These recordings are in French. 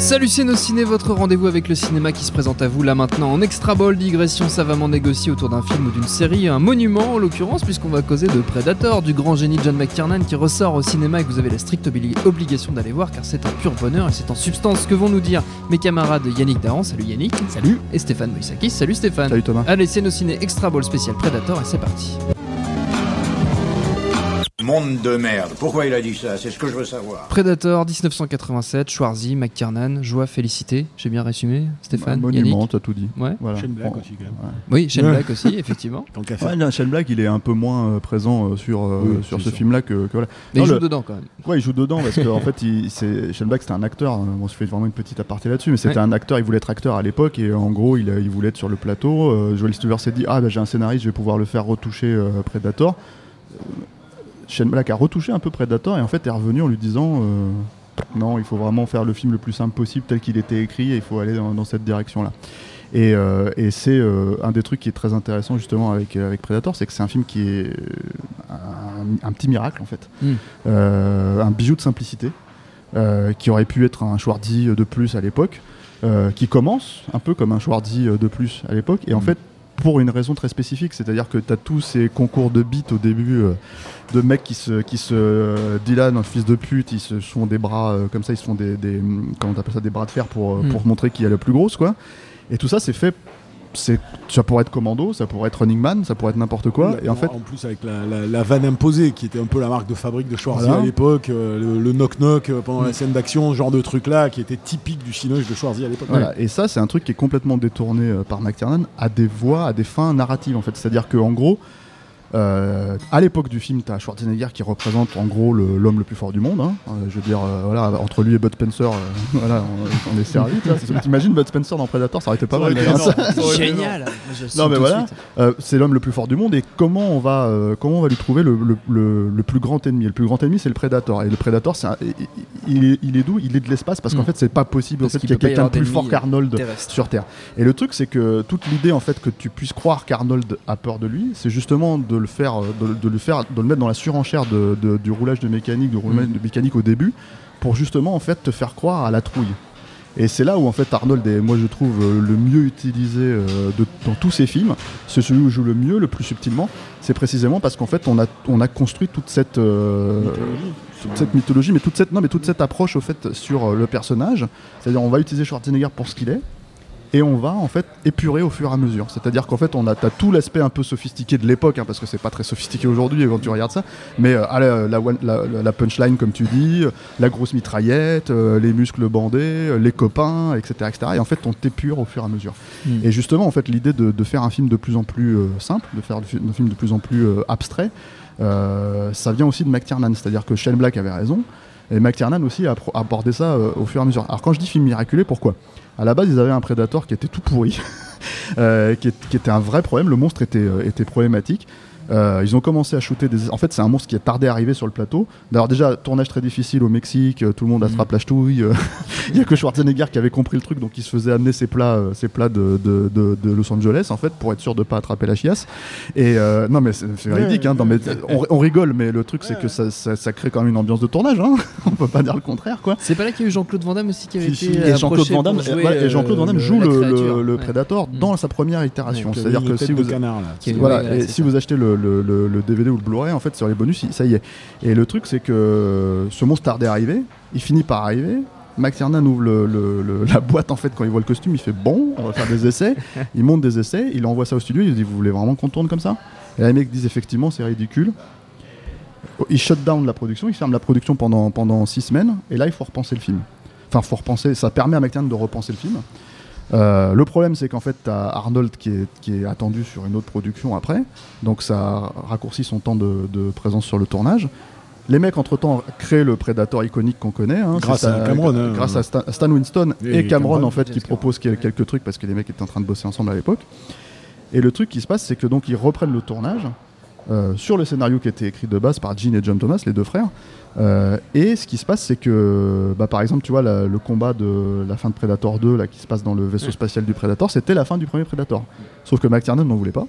Salut nos ciné, votre rendez-vous avec le cinéma qui se présente à vous là maintenant en extra ball, digression savamment négociée autour d'un film ou d'une série, un monument en l'occurrence puisqu'on va causer de Predator, du grand génie John McTiernan qui ressort au cinéma et que vous avez la stricte obli- obligation d'aller voir car c'est un pur bonheur et c'est en substance que vont nous dire mes camarades Yannick Daran, salut Yannick, salut, et Stéphane Moïsakis, salut Stéphane. Salut Thomas. Allez nos ciné extra ball spécial Predator et c'est parti. Monde de merde. Pourquoi il a dit ça? C'est ce que je veux savoir. Predator 1987, Schwarzy, McTiernan, joie, félicité, j'ai bien résumé Stéphane, Un monument, t'as tout dit. Ouais. Voilà. Shane Black Bon, aussi, quand même. ouais. Oui, Shane Ouais. Black aussi, effectivement. Ouais, non, Shane Black, il est un peu moins euh, présent euh, sur, euh, Oui, sur ce film-là que, que voilà. Mais Non, il joue le- dedans quand même. Ouais, il joue dedans parce qu'en fait, il, c'est, Shane Black, c'était un acteur. hein. Bon, je fais vraiment une petite aparté là-dessus, mais c'était Ouais. un acteur. Il voulait être acteur à l'époque et en gros, il, voulait être sur le plateau. Euh, Joel Stewart s'est dit Ah, bah, j'ai un scénariste, je vais pouvoir le faire retoucher euh, Predator. Shane Black a retouché un peu Predator et en fait est revenu en lui disant euh, Non, il faut vraiment faire le film le plus simple possible tel qu'il était écrit et il faut aller dans, dans cette direction-là. Et, euh, et c'est euh, un des trucs qui est très intéressant justement avec, avec Predator, c'est que c'est un film qui est un, un petit miracle en fait. Mm. Un bijou de simplicité qui aurait pu être un Schwarzy de plus à l'époque, qui commence un peu comme un Schwarzy de plus à l'époque, et en Mm. fait pour une raison très spécifique, c'est-à-dire que tu as tous ces concours de beats au début euh, de mecs qui se, qui se euh, Dylan, un fils de pute, ils se font des bras euh, comme ça, ils se font des, des hum, ça, des bras de fer pour, euh, Mm. pour montrer qui est le plus grosse, quoi. Et tout ça, c'est fait. C'est, ça pourrait être Commando, ça pourrait être Running Man, ça pourrait être n'importe quoi. Et en fait, en plus avec la, la, la vanne imposée qui était un peu la marque de fabrique de Schwarzy Voilà. à l'époque, euh, le- le knock-knock euh, pendant la scène d'action, ce genre de truc là qui était typique du cinoche de Schwarzy à l'époque. Voilà, et ça, c'est un truc qui est complètement détourné euh, par McTiernan à des voix, à des fins narratives en fait. C'est-à-dire qu'en gros, euh, à l'époque du film, tu as Schwarzenegger qui représente en gros l'homme le, plus fort du monde. hein. Euh, je veux dire, euh, voilà, entre lui et Bud Spencer, euh, voilà, on, on est servi. T'imagines Bud Spencer dans Predator, ça aurait été pas mal. Génial Non mais voilà, Euh, c'est l'homme le plus fort du monde et comment on va, euh, comment on va lui trouver le, le- le- le plus grand ennemi Le plus grand ennemi c'est le Predator et le Predator c'est un- il- il, est, d'où? Il est de l'espace parce qu'en Mm. fait c'est pas possible en Parce fait qu'il y ait quelqu'un de plus fort qu'Arnold sur Terre. Et le truc c'est que toute l'idée en fait que tu puisses croire qu'Arnold a peur de lui, c'est justement de le faire, euh, de, de le faire, de le mettre dans la surenchère de- de- du roulage de mécanique, du roulage Mm. de mécanique au début, pour justement en fait te faire croire à la trouille. Et c'est là où en fait Arnold est, moi je trouve, euh, le mieux utilisé euh, de, dans tous ses films. C'est celui où il joue le mieux, le plus subtilement. C'est précisément parce qu'en fait on a, on a construit toute cette, euh, toute cette mythologie, mais toute cette, non, mais toute cette approche au fait sur le personnage. C'est-à-dire on va utiliser Schwarzenegger pour ce qu'il est. Et on va en fait épurer au fur et à mesure. C'est-à-dire qu'en fait, on a t'as tout l'aspect un peu sophistiqué de l'époque, hein, parce que c'est pas très sophistiqué aujourd'hui quand tu regardes ça. Mais euh, euh, la, one- la- la- la punchline, comme tu dis, euh, la grosse mitraillette, euh, les muscles bandés, les copains, etc., etc. Et en fait, on t'épure au fur et à mesure. Mm. Et justement, en fait, l'idée de, de faire un film de plus en plus euh, simple, de faire un film de plus en plus abstrait, ça vient aussi de McTiernan. C'est-à-dire que Shane Black avait raison. Et McTiernan aussi a abordé ça au fur et à mesure. Alors quand je dis film miraculé, pourquoi? À la base, ils avaient un Predator qui était tout pourri, euh, qui, était un vrai problème. Le monstre était, euh, était problématique. Euh, ils ont commencé à shooter des. En fait, c'est un monstre qui a tardé à arriver sur le plateau. D'ailleurs, déjà, tournage très difficile au Mexique, euh, tout le monde attrape la ch'touille. euh, Il y a que Schwarzenegger qui avait compris le truc, donc il se faisait amener ses plats, euh, ses plats de, de- de- de Los Angeles, en fait, pour être sûr de pas attraper la chiasse. Et euh, non, mais c'est véridique, hein, non, mais, on, on rigole, mais le truc, c'est que ça, ça- ça crée quand même une ambiance de tournage. Hein. on peut pas dire le contraire, quoi. C'est pas là qu'il y a eu Jean-Claude Van Damme aussi qui avait Si, été. Et Jean-Claude approché Van Damme, et jouer, voilà, et Jean-Claude Van Damme joue le, le- le Ouais. Predator Mm. dans sa première itération. C'est-à-dire que si canard, là. Voilà, et vous achetez le, le- le- le DVD ou le Blu-ray, en fait, sur les bonus, ça y est. Et le truc, c'est que ce monstre tardait à arriver, il finit par arriver. McTiernan ouvre le- le- le- la boîte en fait quand il voit le costume, il fait bon, on va faire des essais. il monte des essais, il envoie ça au studio, il dit vous voulez vraiment qu'on tourne comme ça? Et là, les mecs disent effectivement c'est ridicule. Il shut down la production, il ferme la production pendant, pendant six semaines, et là il faut repenser le film. Enfin, faut repenser. Ça permet à McTiernan de repenser le film. Euh, le problème, c'est qu'en fait, tu as Arnold qui est, qui est attendu sur une autre production après, donc ça raccourcit son temps de, de présence sur le tournage. Les mecs, entre-temps, créent le Predator iconique qu'on connaît. hein. Grâce à Cameron, hein. Grâce à Stan, Stan Winston Et et, Cameron, Cameron, en fait, qui proposent quel- quelques trucs parce que les mecs étaient en train de bosser ensemble à l'époque. Et le truc qui se passe, c'est que donc ils reprennent le tournage euh, sur le scénario qui était écrit de base par Gene et John Thomas, les deux frères. Euh, et ce qui se passe, c'est que, bah, par exemple, tu vois, la- le combat de la fin de Predator 2, là, qui se passe dans le vaisseau spatial du Predator, c'était la fin du premier Predator. Sauf que McTiernan n'en voulait pas.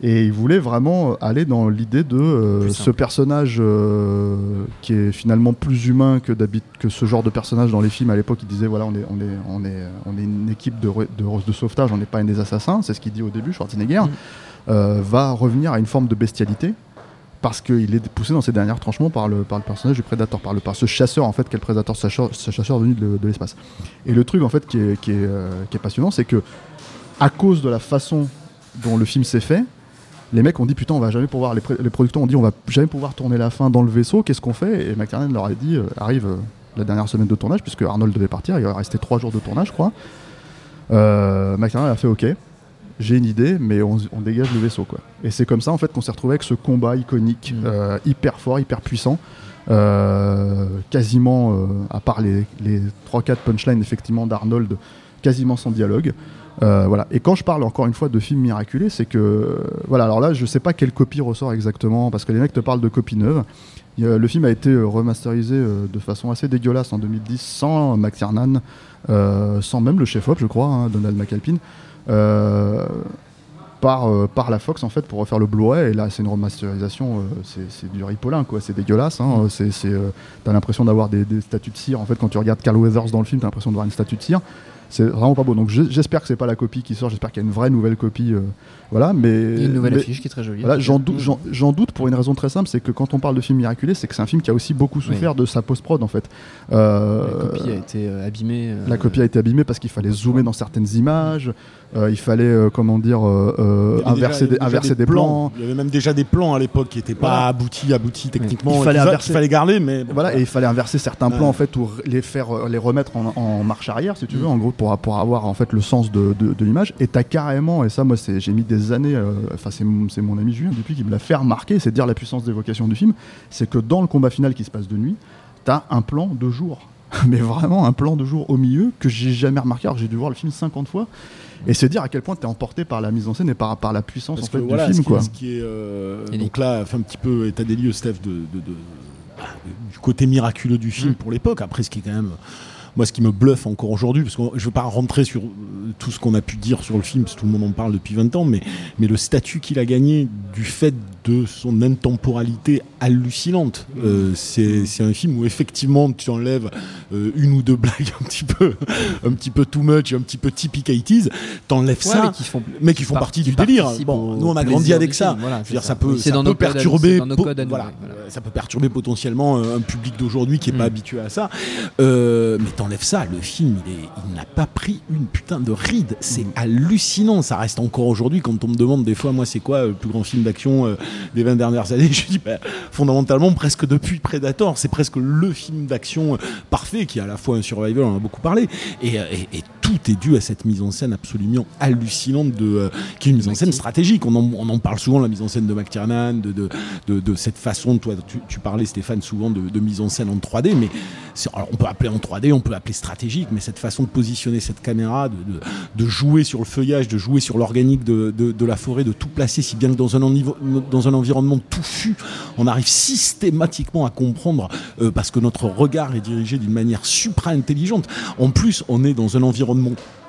Et il voulait vraiment aller dans l'idée de euh, ce personnage euh, qui est finalement plus humain que, que ce genre de personnage dans les films. À l'époque, il disait voilà, on est, on est, on est, on est une équipe de, de, de sauvetage, on n'est pas des assassins. C'est ce qu'il dit au début, Schwarzenegger. Mm. Euh, va revenir à une forme de bestialité parce qu'il est poussé dans ses derniers retranchements par le, par le personnage du prédateur, par, le, par ce chasseur en fait, quel prédateur, ce chasseur, venu de, de l'espace. Et le truc en fait qui est, qui est, euh, qui est passionnant, c'est que à cause de la façon dont le film s'est fait, les mecs ont dit putain on va jamais pouvoir, les, les producteurs ont dit on va jamais pouvoir tourner la fin dans le vaisseau, qu'est-ce qu'on fait? Et McTiernan leur a dit euh, arrive la dernière semaine de tournage, puisque Arnold devait partir, il rester trois jours de tournage je crois. Euh, McTiernan a fait ok, j'ai une idée, mais on, on dégage le vaisseau quoi. Et c'est comme ça en fait qu'on s'est retrouvé avec ce combat iconique, Mm. euh, hyper fort, hyper puissant. euh, quasiment, euh, à part les, les 3-4 punchlines effectivement d'Arnold, quasiment sans dialogue. Voilà. Et quand je parle encore une fois de film miraculé, c'est que voilà. Alors là, je sais pas quelle copie ressort exactement parce que les mecs te parlent de copie neuve. Le film a été remasterisé de façon assez dégueulasse en 2010 sans McTiernan, euh, sans même le chef-op, je crois, hein, Donald McAlpin. Euh, par, euh, par la Fox en fait pour refaire le Blu-ray. Et là c'est une remasterisation euh, c'est du ripolin quoi. C'est dégueulasse hein, c'est c'est, euh, t'as l'impression d'avoir des, des statues de cire. En fait quand tu regardes Carl Weathers dans le film t'as l'impression de voir une statue de cire. C'est vraiment pas beau. Donc je- j'espère que c'est pas la copie qui sort. J'espère qu'il y a une vraie nouvelle copie voilà mais Il y a une nouvelle mais- affiche qui est très jolie. voilà, j'en doute, j'en- j'en doute pour une raison très simple, c'est que quand on parle de film miraculé, c'est que c'est un film qui a aussi beaucoup souffert de sa post-prod en fait. Euh, La copie a été euh, abîmée. euh, la copie a été abîmée parce qu'il fallait zoomer dans certaines images, euh, il fallait, euh, comment dire, euh, Il déjà- inverser, il des, inverser des plans. Il y avait même déjà des plans à l'époque qui n'étaient pas Voilà. aboutis, aboutis techniquement. Il fallait inverser. qu'il fallait garder, mais bon, Voilà, et il fallait inverser certains Ouais. plans en fait ou les faire, les remettre en, en marche arrière, si tu veux, en gros, pour, pour avoir en fait le sens de, de, de l'image. Et t'as carrément, et ça, moi, c'est, j'ai mis des années. euh, Enfin, c'est, mon- c'est mon ami Julien Dupuis qui me l'a fait remarquer, c'est dire la puissance d'évocation du film, c'est que dans le combat final qui se passe de nuit, t'as un plan de jour. Mais vraiment un plan de jour au milieu que j'ai jamais remarqué alors que j'ai dû voir le film 50 fois. Et c'est dire à quel point t'es emporté par la mise en scène et par, par la puissance en fait du film ce qui, quoi. ce qui est euh, donc là, fait un petit peu état des lieux, Steph, de, de- de- du côté miraculeux du film pour l'époque. Après, ce qui est quand même moi, ce qui me bluffe encore aujourd'hui, parce que je ne veux pas rentrer sur euh, tout ce qu'on a pu dire sur le film, parce que tout le monde en parle depuis 20 ans, mais, mais le statut qu'il a gagné du fait de son intemporalité hallucinante, euh, c'est un film où effectivement tu enlèves euh, une ou deux blagues un petit peu, un petit peu too much, un petit peu typique 80s, t'enlèves Ouais, ça, mais qui font, mais qui font par- partie qui du délire. participent Bon, nous on a grandi avec ça. film, voilà, Je veux c'est dire, ça. ça peut, ça dans perturber, dans voilà, ça peut perturber potentiellement euh, un public d'aujourd'hui qui est pas Mm. habitué à ça. Euh, mais t'enlèves ça, le film, il, n'a pas pris une putain de ride. C'est Mm. hallucinant. Ça reste encore aujourd'hui quand on me demande des fois, moi, c'est quoi le plus grand film d'action des 20 dernières années Je dis, bah, fondamentalement, presque depuis Predator, c'est presque le film d'action euh, parfait qui est à la fois un survival, on en a beaucoup parlé, et, euh, tout est dû à cette mise en scène absolument hallucinante de, euh, qui est une mise en scène stratégique. On en, on en parle souvent, la mise en scène de McTiernan, de, de, de, de cette façon, toi, tu, tu parlais Stéphane souvent de, de mise en scène en 3D, mais alors, on peut appeler en 3D, on peut appeler stratégique, mais cette façon de positionner cette caméra, de, jouer sur le feuillage, de jouer sur l'organique de, la forêt, de tout placer, si bien que dans un, ennivo- dans un environnement touffu, on arrive systématiquement à comprendre, euh, parce que notre regard est dirigé d'une manière supra-intelligente. En plus, on est dans un environnement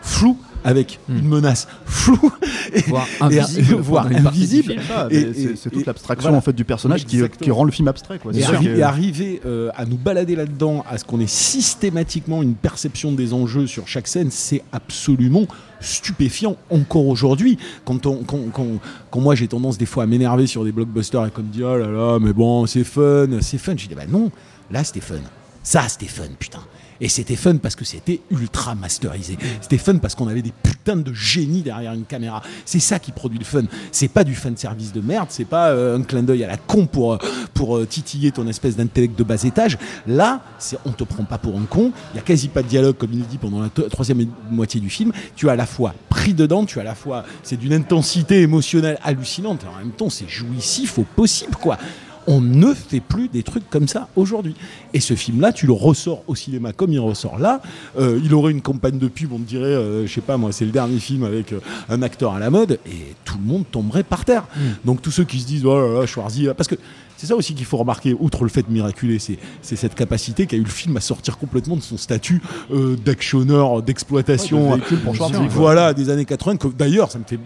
flou, avec Hmm. une menace floue, et, Voire et- invisible, voire. Ah, c'est toute et- l'abstraction voilà. en fait du personnage qui, qui rend le film abstrait quoi. Et, arri- arriver euh, à nous balader là-dedans, à ce qu'on ait systématiquement une perception des enjeux sur chaque scène, c'est absolument stupéfiant encore aujourd'hui. Quand, on- quand, quand- quand moi j'ai tendance des fois à m'énerver sur des blockbusters et comme dire oh là là, mais bon, c'est fun, c'est fun. Je dis bah non, là c'était fun. Ça c'était fun, putain. Et c'était fun parce que c'était ultra masterisé. C'était fun parce qu'on avait des putains de génies derrière une caméra. C'est ça qui produit le fun. C'est pas du fan service de merde, c'est pas euh, un clin d'œil à la con pour, euh, pour euh, titiller ton espèce d'intellect de bas étage. Là, c'est on te prend pas pour un con. Il y a quasi pas de dialogue, comme il dit pendant la troisième moitié du film. Tu es à la fois pris dedans, tu es à la fois. C'est d'une intensité émotionnelle hallucinante. Et en même temps, c'est jouissif au possible, quoi. On ne fait plus des trucs comme ça aujourd'hui. Et ce film-là, tu le ressors au cinéma comme il ressort là. Euh, il aurait une campagne de pub, on te dirait, euh, je sais pas moi, c'est le dernier film avec euh, un acteur à la mode, et tout le monde tomberait par terre. Donc tous ceux qui se disent, oh là là, Schwarzy, parce que c'est ça aussi qu'il faut remarquer, outre le fait miraculé, c'est c'est cette capacité qu'a eu le film à sortir complètement de son statut euh, d'actionneur, d'exploitation. Ouais, de pour Voilà, des années 80. que D'ailleurs, ça me fait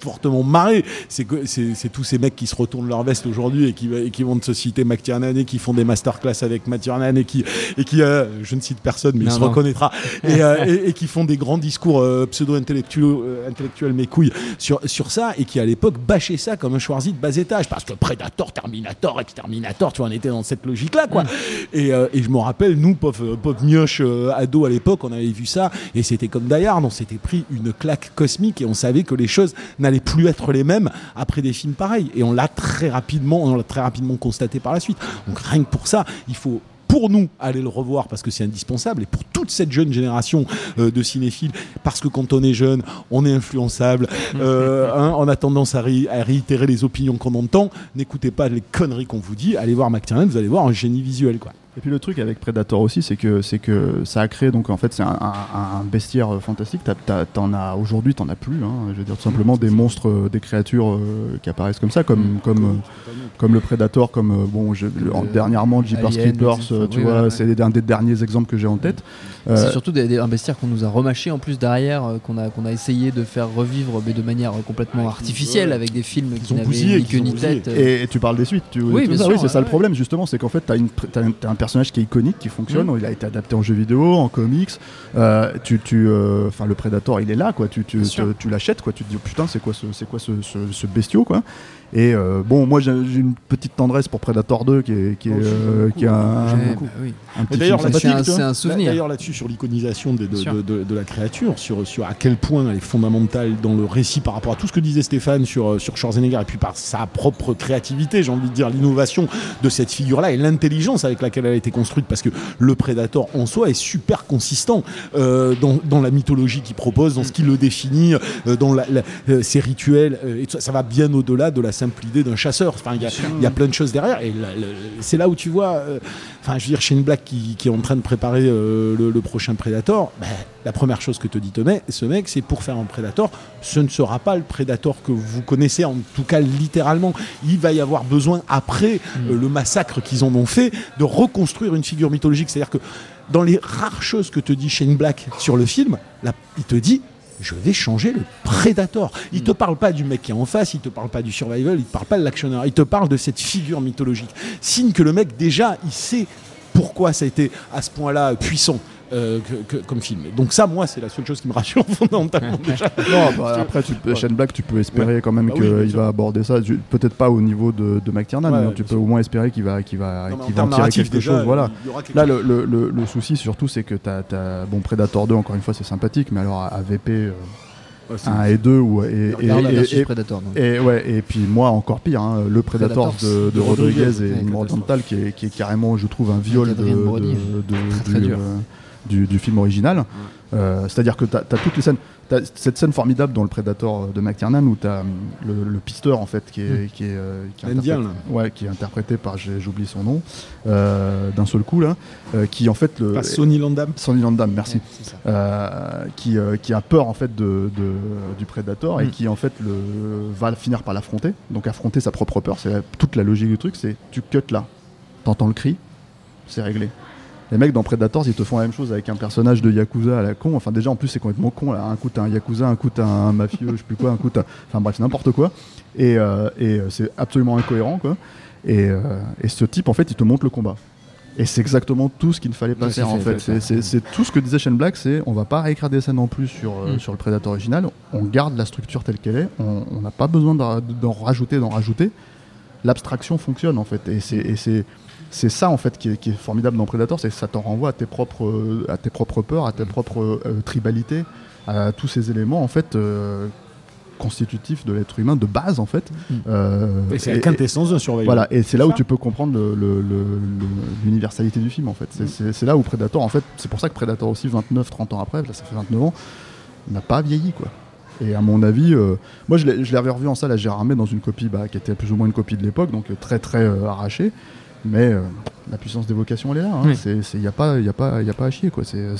fortement marrer. C'est que c'est c'est tous ces mecs qui se retournent leur veste aujourd'hui et qui, et qui vont de société McTiernan et qui font des masterclass avec McTiernan et qui, et qui euh, je ne cite personne, mais il se non. reconnaîtra, et, euh, et- et qui font des grands discours euh, pseudo-intellectuels, euh, intellectuels mes couilles sur, sur ça et qui à l'époque bâchaient ça comme un Schwarzy de bas étage parce que Predator, Terminator, Exterminator, tu vois, on était dans cette logique-là, quoi. Et, euh, et je me rappelle, nous, pauvres pauvres mioches euh, ados à l'époque, on avait vu ça et c'était comme Hard, on s'était pris une claque cosmique et on savait que les choses n'allaient plus être les mêmes après des films pareils. Et on l'a très rapidement, on l'a très rapidement constaté par la suite. Donc rien que pour ça, il faut pour nous aller le revoir parce que c'est indispensable et pour toute cette jeune génération euh, de cinéphiles parce que quand on est jeune on est influençable. Euh, hein, on a tendance à, ré- à réitérer les opinions qu'on entend. N'écoutez pas les conneries qu'on vous dit. Allez voir McTiernan vous allez voir un génie visuel quoi Et puis le truc avec Predator aussi, c'est que c'est que ça a créé donc en fait c'est un, un- un bestiaire euh, fantastique. T'as- t'as- T'en as aujourd'hui, t'en as plus. hein. je veux dire tout simplement des monstres, euh, des créatures euh, qui apparaissent comme ça, comme comme euh, comme le Predator, comme euh, bon je- en- le- dernièrement Jeepers Creepers, euh, tu oui, vois, ouais, ouais. c'est un des derniers exemples que j'ai en tête. Euh, C'est surtout des- des- un bestiaire qu'on nous a remâché en plus derrière, euh, qu'on a, qu'on a essayé de faire revivre, mais de manière complètement artificielle, avec des films qui ont n'avaient ni queue ni tête. Et, et tu parles des suites. Tu, Oui, bien ça, oui, c'est ça le problème justement, c'est qu'en fait, tu as, un personnage qui est iconique, qui fonctionne. Mm. Il a été adapté en jeu vidéo, en comics. Euh, tu, tu, euh, enfin, le Predator, il est là, quoi. Tu, tu, tu- tu l'achètes, quoi. Tu te dis oh, putain, c'est quoi ce, c'est quoi ce, ce, ce bestiau, quoi. Et euh, bon, moi, j'ai une petite tendresse pour Predator 2, qui est, qui est, Oh, euh, qui est un, bah oui. un petit Et d'ailleurs, C'est un, un souvenir. D'ailleurs là-dessus sur l'iconisation de, de, Bien sûr. de- de- de la créature, sur, sur à quel point elle est fondamentale dans le récit par rapport à tout ce que disait Stéphane sur, euh, sur Schwarzenegger et puis par sa propre créativité, j'ai envie de dire l'innovation de cette figure-là et l'intelligence avec laquelle elle a été construite parce que le Predator en soi est super consistant euh, dans, dans la mythologie qu'il propose, dans ce qui le définit, euh, dans la- la- euh, ses rituels euh, et tout ça, ça va bien au-delà de la simple idée d'un chasseur. Enfin, il y a- il y, a plein de choses derrière et c'est là où tu vois, euh, enfin, je veux dire, Shane Black qui, qui est en train de préparer euh, le, le prochain Predator, ben, la première chose que te dit ce mec, ce mec, c'est pour faire un Predator, ce ne sera pas le Predator que vous connaissez, en tout cas littéralement. Il va y avoir besoin, après euh, le massacre qu'ils en ont fait, de reconstruire une figure mythologique. C'est-à-dire que dans les rares choses que te dit Shane Black sur le film, là, il te dit je vais changer le Predator. Il te parle pas du mec qui est en face, il te parle pas du survival, il te parle pas de l'actionneur, il te parle de cette figure mythologique. Signe que le mec déjà, il sait pourquoi ça a été à ce point-là puissant. Euh, que- que- comme film. Donc ça, moi, c'est la seule chose qui me rassure fondamentalement déjà. Non, bah, après, tu, peux- Shane Black, tu peux espérer quand même Bah qu'il va aborder ça. Peut-être pas au niveau de, de McTiernan, Ouais, mais tu peux sûr. au moins espérer qu'il va, qu'il va, Non, qu'il va en tirer quelque déjà, chose. Voilà. quelque Là, chose. le, le- le- le souci surtout, c'est que tu as, Bon, Predator 2, encore une fois, c'est sympathique, mais alors à VP euh, Ouais, c'est- 1 et 2, ou, et, et, Regarde et- versus et- Predator. donc. et ouais, et puis moi encore pire, hein, le Predator de, de de Rodriguez, Rodriguez et ouais, Imran catastrophe. Dental qui est, qui est carrément, je trouve, un viol de, Très, très du, dur. euh, du, du film original. Euh, C'est-à-dire que tu as, toutes les scènes. T'as cette scène formidable dans le Predator de McTiernan où tu as le, le pisteur en fait qui est, qui est, euh, qui est ouais, qui est interprété par j'oublie son nom euh, d'un seul coup là euh, qui en fait le Pas Sonny Landam. Sonny Landam merci Ouais, euh, qui, euh, qui a peur en fait de, de- du Predator et Mm. qui en fait le, va finir par l'affronter. Donc affronter sa propre peur, c'est toute la logique du truc, c'est tu cut là, t'entends le cri, c'est réglé. Les mecs dans Predators, ils te font la même chose avec un personnage de Yakuza à la con. Enfin déjà en plus c'est complètement con là. Un coup t'as un Yakuza, un coup t'as un mafieux, je sais plus quoi, un coup t'as... Enfin bref, n'importe quoi. Et, euh, et euh, c'est absolument incohérent quoi. Et, euh, et ce type en fait il te montre le combat. Et c'est exactement tout ce qu'il ne fallait pas faire en fait. C'est- tout ce que disait Shane Black, c'est on va pas réécrire des scènes en plus sur, Mm. sur le Predator original, on garde la structure telle qu'elle est, on n'a pas besoin d'en rajouter, d'en rajouter. L'abstraction fonctionne en fait. Et c'est- c'est ça en fait qui est, qui est formidable dans Predator, c'est que ça t'en renvoie à tes propres, euh, à tes propres peurs, à tes propres euh, tribalités, à tous ces éléments en fait euh, constitutifs de l'être humain de base en fait. Mm. Euh, Et c'est la quintessence d'un surveillant. voilà, et c'est là où tu peux comprendre l'universalité du film en fait. C'est- C'est là où Predator, en fait, c'est pour ça que Predator aussi, 29-30 ans après, là ça fait 29 ans, n'a pas vieilli quoi. Et à mon avis, euh, moi je l'avais revu en salle à Gérard Armé dans une copie bah, qui était plus ou moins une copie de l'époque, donc très très euh, arrachée. Mais euh, la puissance d'évocation elle est là. Il Oui. n'y a, pas- y a, pas- y a pas à chier quoi. C'est euh,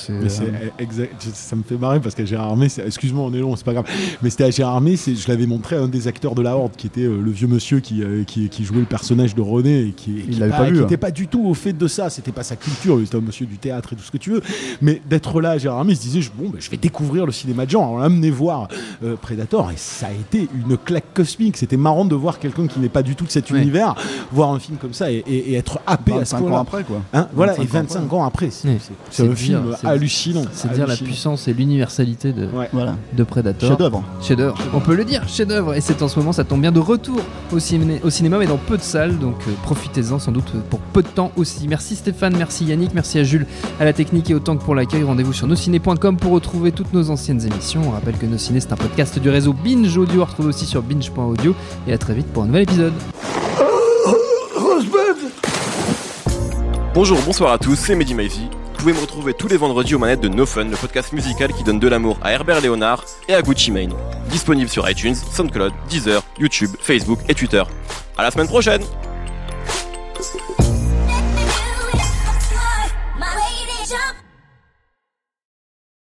ça me fait marrer parce qu'à Gérard Armé, excuse-moi, on est long, c'est pas grave. Mais c'était à Gérard Armé, je l'avais montré à un des acteurs de la Horde qui était euh, le vieux monsieur qui, euh, qui, qui jouait le personnage de René et qui, l'avait pas, pas hein. pas du tout au fait de ça. C'était pas sa culture, c'était un monsieur du théâtre et tout ce que tu veux. Mais d'être là à Gérard Armé, il se disait je- bon, ben, je vais découvrir le cinéma de genre. Alors amenez voir euh, Predator et ça a été une claque cosmique. C'était marrant de voir quelqu'un qui n'est pas du tout de cet Ouais. univers voir un film comme ça et, et- et être happé à ce 25 ans après quoi. Hein, voilà, et 25 ans 25 ans après, c'est dire, film hallucinant. C'est dire la puissance et l'universalité de, Ouais. Voilà. de Predator. Chef-d'œuvre. Chef-d'œuvre. On peut le dire, chef-d'œuvre. Et c'est en ce moment, ça tombe bien, de retour au, ciné- au cinéma, mais dans peu de salles. Donc euh, profitez-en sans doute pour peu de temps aussi. Merci Stéphane, merci Yannick, merci à Jules, à la technique et autant que pour l'accueil. Rendez-vous sur nosciné.com pour retrouver toutes nos anciennes émissions. On rappelle que Nos Ciné, c'est un podcast du réseau Binge Audio. À retrouver aussi sur binge.audio. Et à très vite pour un nouvel épisode. Bonjour, bonsoir à tous, c'est Mehdi Maizy. Vous pouvez me retrouver tous les vendredis aux manettes de No Fun, le podcast musical qui donne de l'amour à Herbert Léonard et à Gucci Mane. Disponible sur iTunes, SoundCloud, Deezer, YouTube, Facebook et Twitter. À la semaine prochaine